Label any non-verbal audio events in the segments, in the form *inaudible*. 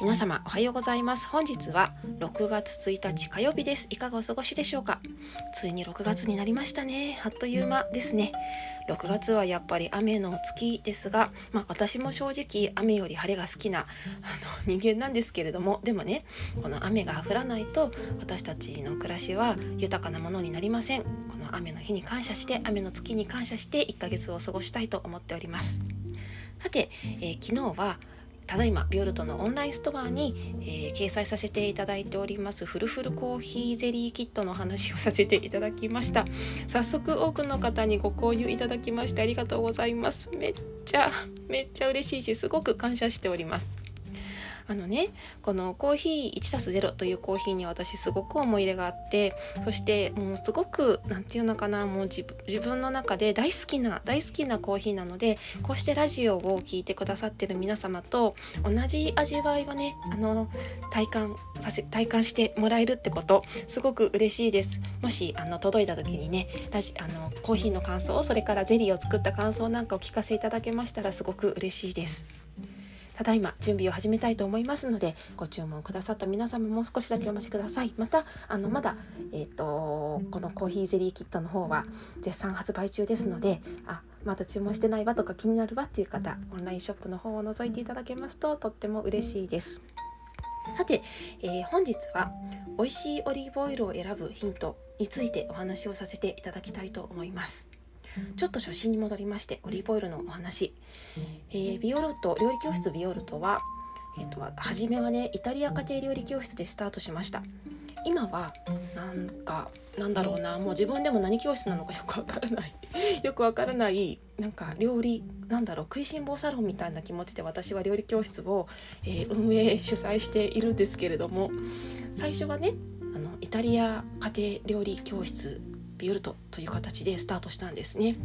皆様おはようございます。本日は6月1日火曜日です。いかがお過ごしでしょうか？ついに6月になりましたね。あっという間ですね。6月はやっぱり雨の月ですが、まあ、私も正直雨より晴れが好きなあの人間なんですけれどもでもねこの雨が降らないと私たちの暮らしは豊かなものになりません。この雨の日に感謝して雨の月に感謝して1ヶ月を過ごしたいと思っております。さて、えー、昨日はただいまビオルトのオンラインストアに、えー、掲載させていただいておりますフルフルコーヒーゼリーキットの話をさせていただきました。早速多くの方にご購入いただきましてありがとうございます。めっちゃめっちゃ嬉しいしすごく感謝しております。あのねこのコーヒー 1+0 というコーヒーに私すごく思い入れがあってそしてもうすごく何て言うのかなもう自分の中で大好きな大好きなコーヒーなのでこうしてラジオを聴いてくださってる皆様と同じ味わいをねあの体感させ体感してもらえるってことすごく嬉しいですもしあの届いた時にねラジあのコーヒーの感想それからゼリーを作った感想なんかを聞かせいただけましたらすごく嬉しいです。ただいま準備を始めたいと思いますのでご注文くださった皆様もう少しだけお待ちください。またあのまだえっ、ー、とこのコーヒーゼリーキットの方は絶賛発売中ですのであまだ注文してないわとか気になるわっていう方オンラインショップの方を覗いていただけますととっても嬉しいです。さて、えー、本日は美味しいオリーブオイルを選ぶヒントについてお話をさせていただきたいと思います。ちょっと初心に戻りましてオリーブオイルのお話、えー、ビオルト料理教室ビオルトは、えーと、初めはねイタリア家庭料理教室でスタートしました。今はなんかなんだろうなもう自分でも何教室なのかよくわからない。*laughs* よくわからないなんか料理なんだろう食いしん坊サロンみたいな気持ちで私は料理教室を、えー、運営主催しているんですけれども最初はねあのイタリア家庭料理教室ビオルトという形でスタートしたんですね。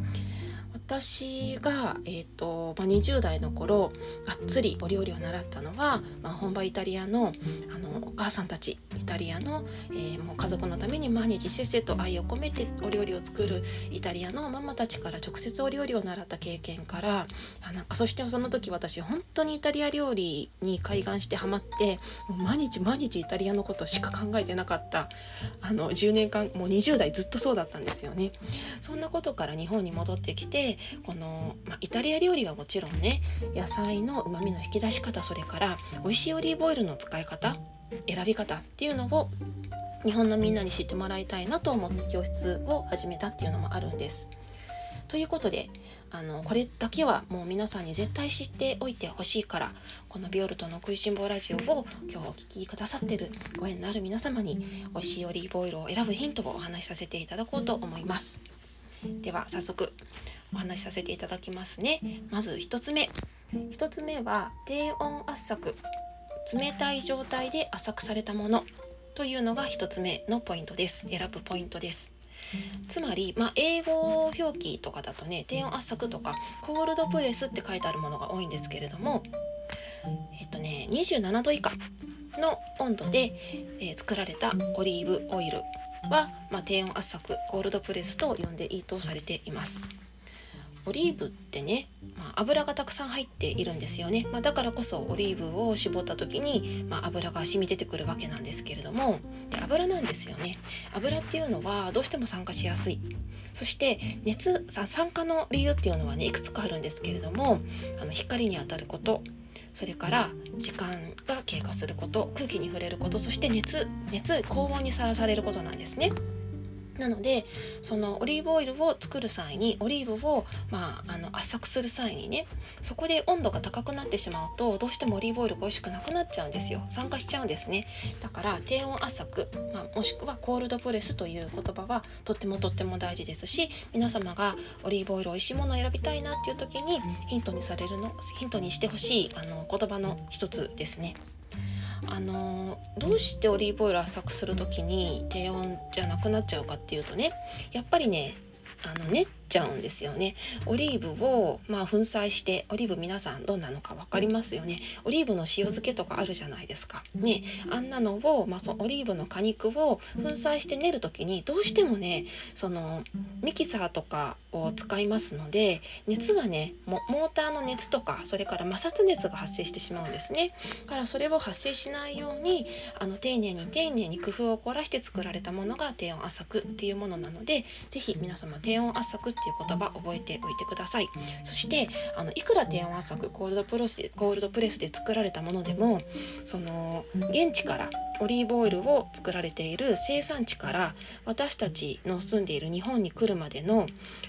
私が、えーとまあ、20代の頃がっつりお料理を習ったのは、まあ、本場イタリアのあのお母さんたちイタリアの、えー、もう家族のために毎日せっせと愛を込めてお料理を作るイタリアのママたちから直接お料理を習った経験からあなんかそしてその時私本当にイタリア料理に開眼してハマってもう毎日毎日イタリアのことしか考えてなかったあの10年間もう20代ずっとそうだったんですよね。そんなことから日本に戻ってきてこの、まあ、イタリア料理はもちろんね野菜のうまみの引き出し方それから美味しいオリーブオイルの使い方選び方っていうのを日本のみんなに知ってもらいたいなと思って教室を始めたっていうのもあるんです。ということであのこれだけはもう皆さんに絶対知っておいてほしいからこのビオルトの食いしん坊ラジオを今日お聴きくださってるご縁のある皆様に美味しいオリーブオイルを選ぶヒントをお話しさせていただこうと思います。では早速お話しさせていただきますね。まず1つ目。1つ目は低温圧搾。冷たい状態で圧搾されたもの。というのが1つ目のポイントです。選ぶポイントです。つまり、まあ、英語表記とかだとね低温圧搾とかコールドプレスって書いてあるものが多いんですけれどもえっとね27度以下の温度で、えー、作られたオリーブオイルは、まあ、低温圧搾コールドプレスと呼んでいいとされています。オリーブってね、まあ、油がたくさん入っているんですよね、まあ、だからこそオリーブを絞った時に、まあ、油が染み出てくるわけなんですけれども。で油なんですよね。油っていうのはどうしても酸化しやすい。そして熱酸化の理由っていうのはねいくつかあるんですけれどもあの光に当たること。それから時間が経過すること。空気に触れること。そして熱熱高温にさらされることなんですね。なのでそのオリーブオイルを作る際にオリーブを、まあ、あの圧搾する際にねそこで温度が高くなってしまうとどうしてもオリーブオイルが美味しくなくなっちゃうんですよ酸化しちゃうんですねだから低温圧搾、まあ、もしくはコールドプレスという言葉はとってもとっても大事ですし皆様がオリーブオイル美味しいものを選びたいなっていう時にヒントにされるのヒントにしてほしいあの言葉の一つですね。あのどうしてオリーブオイル浅くする時に低温じゃなくなっちゃうかっていうとねやっぱりねあの熱ちゃうんですよね。オリーブをまあ粉砕してオリーブ皆さんどんなのか分かりますよね。オリーブの塩漬けとかあるじゃないですか。ね。あんなのを、まあ、そオリーブの果肉を粉砕して練る時にどうしてもねそのミキサーとかを使いますので熱がねモーターの熱とかそれから摩擦熱が発生してしまうんですね。からそれを発生しないようにあの丁寧に丁寧に工夫を凝らして作られたものが低温圧搾っていうものなので是非皆様低温圧搾っていう言葉覚えておいてください。そしてあのいくら低温圧搾コールドプレスでコールドプレスで作られたものでもその現地からオリーブオイルを作られている生産地から私たちの住んでいる日本に来るまでの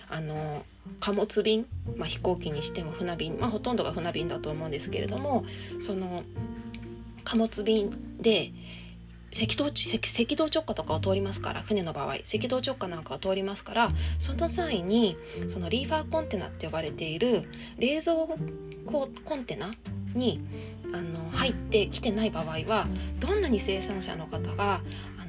あの貨物便、まあ、飛行機にしても船便、まあ、ほとんどが船便だと思うんですけれどもその貨物便で赤道赤道直下とかを通りますから船の場合赤道直下なんかを通りますからその際にそのリーファーコンテナって呼ばれている冷蔵コンテナにあの入ってきてない場合はどんなに生産者の方が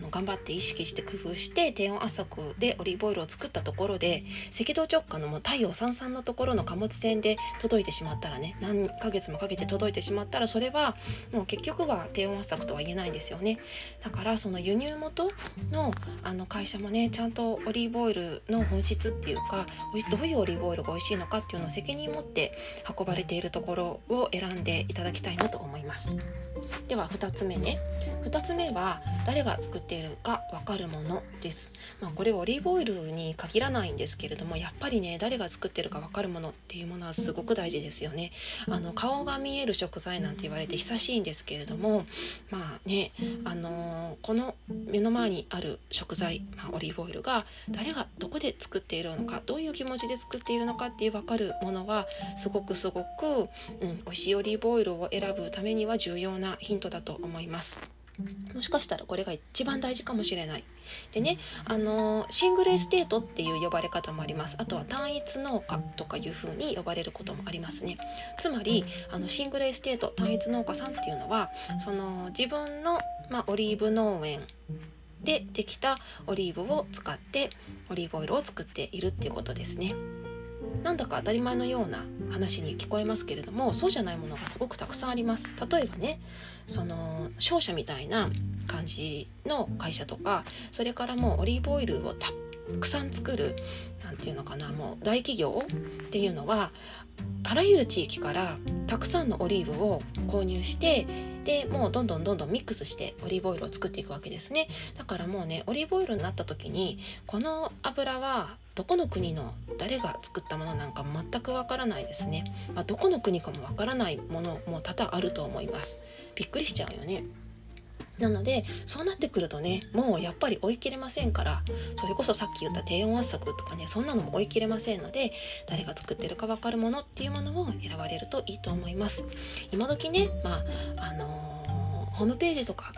の頑張って意識して工夫して低温圧搾でオリーブオイルを作ったところで赤道直下のもう太陽さんさんのところの貨物船で届いてしまったらね何ヶ月もかけて届いてしまったらそれはもう結局は低温圧搾とは言えないんですよねだからその輸入元のあの会社もねちゃんとオリーブオイルの本質っていうかどういうオリーブオイルが美味しいのかっていうのを責任持って運ばれているところを選んでいただきたいなと思います。では2つ目ね。2つ目は誰が作っているか分かるものです、まあ、これオリーブオイルに限らないんですけれどもやっぱりね誰が作ってるか分かるものっていうものはすごく大事ですよね。あの顔が見える食材なんて言われて久しいんですけれどもまあねあのー、この目の前にある食材、まあ、オリーブオイルが誰がどこで作っているのかどういう気持ちで作っているのかっていう分かるものはすごくすごく、うん、美味しいオリーブオイルを選ぶためには重要なヒントだと思います。もしかしたらこれが一番大事かもしれない。でね、あのシングルエステートっていう呼ばれ方もあります。あとは単一農家とかいうふうに呼ばれることもありますね。つまりあのシングルエステート単一農家さんっていうのはその自分の、まあ、オリーブ農園でできたオリーブを使ってオリーブオイルを作っているっていうことですね。なんだか当たり前のような話に聞こえますけれどもそうじゃないものがすごくたくさんあります。例えばねその商社みたいな感じの会社とかそれからもうオリーブオイルをたくさん作る何て言うのかなもう大企業っていうのはあらゆる地域からたくさんのオリーブを購入してでもうどんどんどんどんミックスしてオリーブオイルを作っていくわけですね。だからもうねオリーブオイルになった時にこの油はどこの国の誰が作ったものなんか全くわからないですね、まあ、どこの国かもわからないものも多々あると思います。びっくりしちゃうよね。なのでそうなってくるとねもうやっぱり追い切れませんからそれこそさっき言った低温圧搾とかねそんなのも追い切れませんので誰が作ってるか分かるものっていうものを選ばれるといいと思います。今時ねまああのー、ホームページとか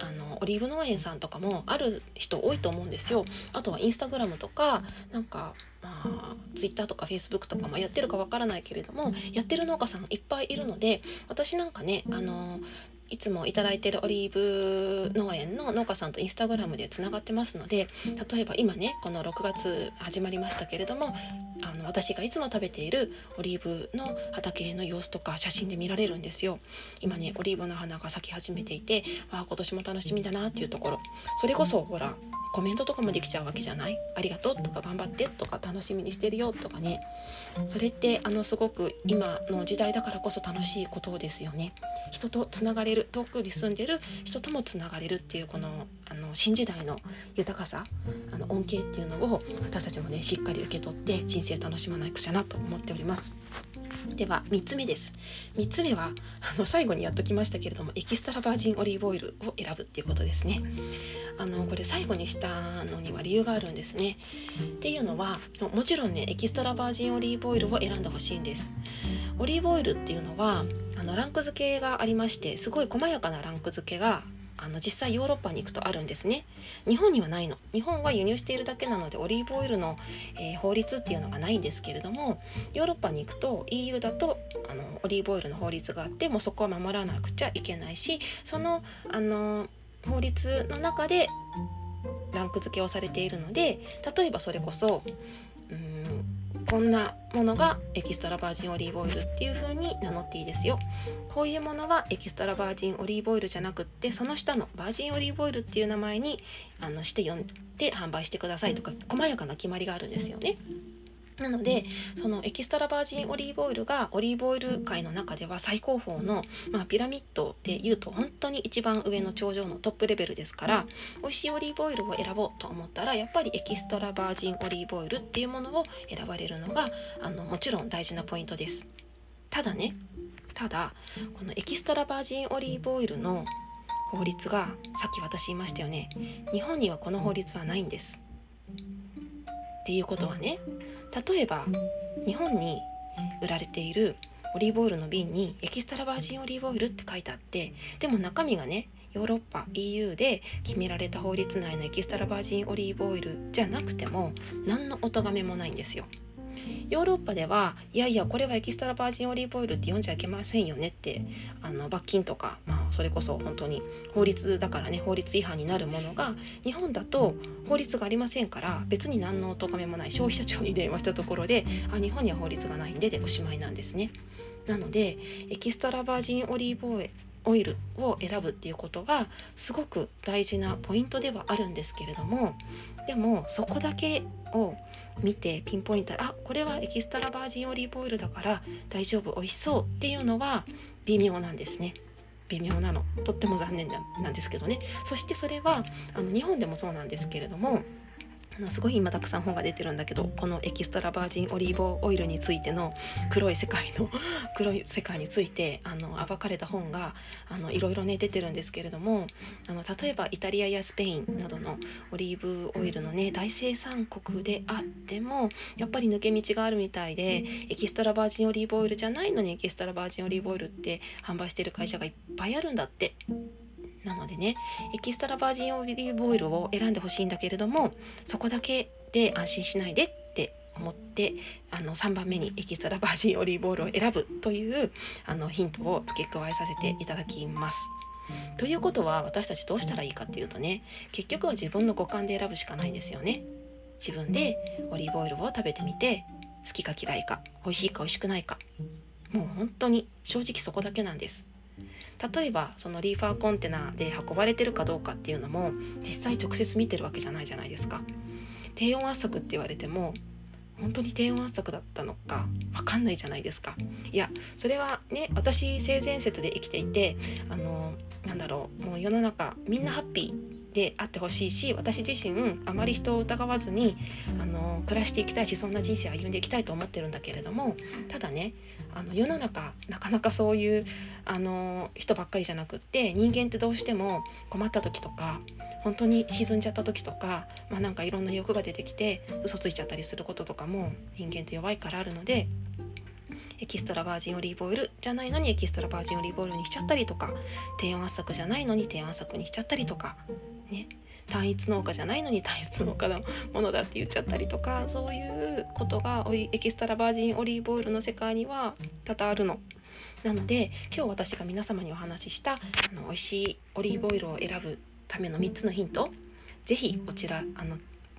あのオリーブ農園さんとかもある人多いと思うんですよ。あとはインスタグラムとかなんかまあ、ツイッターとかフェイスブックとかもやってるかわからないけれどもやってる農家さんいっぱいいるので私なんかねあのいつも頂いてるオリーブ農園の農家さんとインスタグラムでつながってますので例えば今ねこの6月始まりましたけれどもあの私がいつも食べているオリーブの畑の様子とか写真で見られるんですよ。今ねオリーブの花が咲き始めていてあ今年も楽しみだなっていうところ。それこそほらコメントとかもできちゃうわけじゃない？ありがとうとか頑張ってとか楽しみにしてるよとかね。それってあのすごく今の時代だからこそ楽しいことですよね。人とつながれる遠くに住んでる人ともつながれるっていうこのあの新時代の豊かさあの恩恵っていうのを私たちもねしっかり受け取って人生楽しまないくちゃなと思っております。では3つ目です。3つ目はあの最後にやっときましたけれどもエキストラバージンオリーブオイルを選ぶっていうことですね。あのこれ最後にしたのには理由があるんですね。っていうのはもちろんねエキストラバージンオリーブオイルを選んでほしいんです。オリーブオイルっていうのはあのランク付けがありましてすごい細やかなランク付けがあの実際ヨーロッパに行くとあるんですね。日本にはないの。日本は輸入しているだけなのでオリーブオイルの、えー、法律っていうのがないんですけれどもヨーロッパに行くと EU だとあのオリーブオイルの法律があってもうそこは守らなくちゃいけないしそのあの法律の中でランク付けをされているので例えばそれこそうんこんなものがエキストラバージンオリーブオイルっていう風に名乗っていいですよこういうものはエキストラバージンオリーブオイルじゃなくってその下のバージンオリーブオイルっていう名前にあのして呼んで販売してくださいとか細やかな決まりがあるんですよね。なのでそのエキストラバージンオリーブオイルがオリーブオイル界の中では最高峰の、まあ、ピラミッドでいうと本当に一番上の頂上のトップレベルですから美味しいオリーブオイルを選ぼうと思ったらやっぱりエキストラバージンオリーブオイルっていうものを選ばれるのがあのもちろん大事なポイントです。ただねただこのエキストラバージンオリーブオイルの法律がさっき私言いましたよね日本にはこの法律はないんです。っていうことはね例えば日本に売られているオリーブオイルの瓶にエキストラバージンオリーブオイルって書いてあってでも中身がねヨーロッパ EU で決められた法律内のエキストラバージンオリーブオイルじゃなくても何のお咎めもないんですよ。ヨーロッパではいやいやこれはエキストラバージンオリーブオイルって読んじゃいけませんよねってあの罰金とか、まあ、それこそ本当に法律だからね法律違反になるものが日本だと法律がありませんから別に何のお咎めもない消費者庁に電話したところであ日本には法律がないんででおしまいなんですね。なのでエキストラバージンオリーブオイオイルを選ぶっていうことはすごく大事なポイントではあるんですけれどもでもそこだけを見てピンポイントあこれはエキストラバージンオリーブオイルだから大丈夫美味しそうっていうのは微妙なんですね。微妙なのとっても残念なんですけどねそしてそれはあの日本でもそうなんですけれどもすごい今たくさん本が出てるんだけどこのエキストラバージンオリーブオイルについての黒い世界の *laughs* 黒い世界についてあの暴かれた本があのいろいろね出てるんですけれどもあの例えばイタリアやスペインなどのオリーブオイルのね大生産国であってもやっぱり抜け道があるみたいでエキストラバージンオリーブオイルじゃないのにエキストラバージンオリーブオイルって販売してる会社がいっぱいあるんだってなのでねエキストラバージンオリーブオイルを選んでほしいんだけれどもそこだけで安心しないでって思ってあの3番目にエキストラバージンオリーブオイルを選ぶというあのヒントを付け加えさせていただきます。ということは私たちどうしたらいいかっていうとね結局は自分の五感で選ぶしかないんですよね。自分でオリーブオイルを食べてみて好きか嫌いか美味しいか美味しくないかもう本当に正直そこだけなんです。例えばそのリーファーコンテナで運ばれてるかどうかっていうのも実際直接見てるわけじゃないじゃないですか。低温圧搾って言われても本当に低温圧搾だったのか分かんないじゃないですか。いやそれはね私性善説で生きていてあのなんだろうもう世の中みんなハッピーであってほしいし私自身あまり人を疑わずにあの暮らしていきたいしそんな人生を歩んでいきたいと思ってるんだけれどもただねあの世の中なかなかそういうあの人ばっかりじゃなくって人間ってどうしても困った時とか本当に沈んじゃった時とか、まあ、なんかいろんな欲が出てきて嘘ついちゃったりすることとかも人間って弱いからあるのでエキストラバージンオリーブオイルじゃないのにエキストラバージンオリーブオイルにしちゃったりとか低温圧搾じゃないのに低温圧搾にしちゃったりとかね単一農家じゃないのに単一農家のものだって言っちゃったりとかそういうことがエキストラバージンオリーブオイルの世界には多々あるの。なので今日私が皆様にお話ししたあの美味しいオリーブオイルを選ぶための3つのヒント是非こちらあの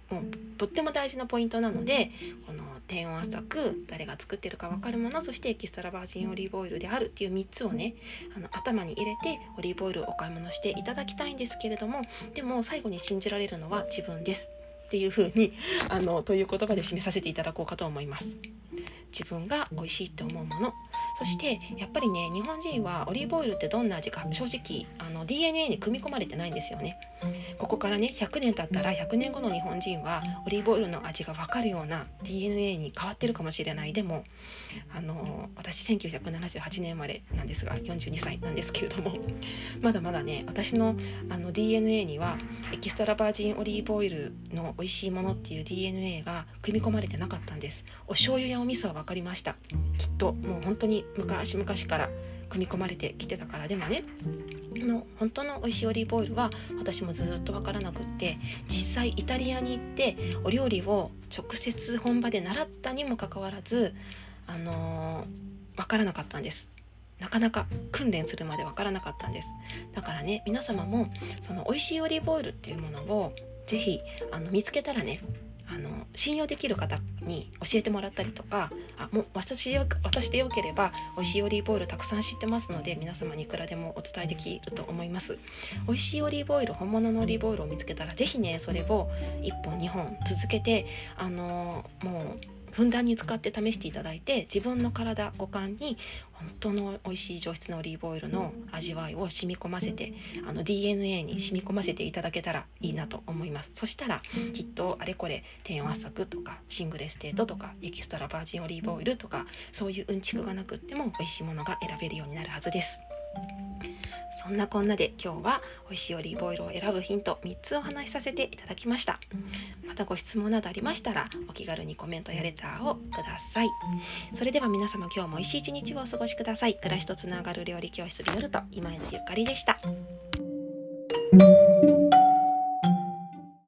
もうとっても大事なポイントなのでこの低温圧搾誰が作ってるか分かるものそしてエキストラバージンオリーブオイルであるっていう3つをねあの頭に入れてオリーブオイルをお買い物していただきたいんですけれどもでも最後に信じられるのは自分ですっていう風にあのという言葉で締めさせていただこうかと思います。自分が美味しいって思うものそしてやっぱりね日本人はオリーブオイルってどんな味か正直あの DNA に組み込まれてないんですよね。ここからね100年経ったら100年後の日本人はオリーブオイルの味が分かるような DNA に変わってるかもしれない。でもあの私1978年生まれなんですが42歳なんですけれどもまだまだね私のあの DNA にはエキストラバージンオリーブオイルの美味しいものっていう DNA が組み込まれてなかったんです。お醤油やお味噌は分かりました。きっともう本当に昔々から組み込まれてきてたからでもねの本当の美味しいオリーブオイルは私もずっと分からなくって実際イタリアに行ってお料理を直接本場で習ったにもかかわらずあのー、分からなかったんです。なかなか訓練するまで分からなかったんです。だからね皆様もその美味しいオリーブオイルっていうものを是非あの見つけたらねあの信用できる方に教えてもらったりとかあもう私で私でよければ美味しいオリーブオイルたくさん知ってますので皆様にいくらでもお伝えできると思います。美味しいオリーブオイル本物のオリーブオイルを見つけたら是非ねそれを1本2本続けてあのもうふんだんに使って試していただいて自分の体五感に本当の美味しい上質なオリーブオイルの味わいを染み込ませてあの DNA に染み込ませていただけたらいいなと思いますそしたらきっとあれこれ低温圧搾とかシングルエステートとかエキストラバージンオリーブオイルとかそういううんちくがなくっても美味しいものが選べるようになるはずです。そんなこんなで今日は美味しいオリーブオイルを選ぶヒント3つお話しさせていただきました。またご質問などありましたらお気軽にコメントやレターをください。それでは皆様今日も美味しい一日をお過ごしください。暮らしとつながる料理教室ビオルト今井のゆかりでした。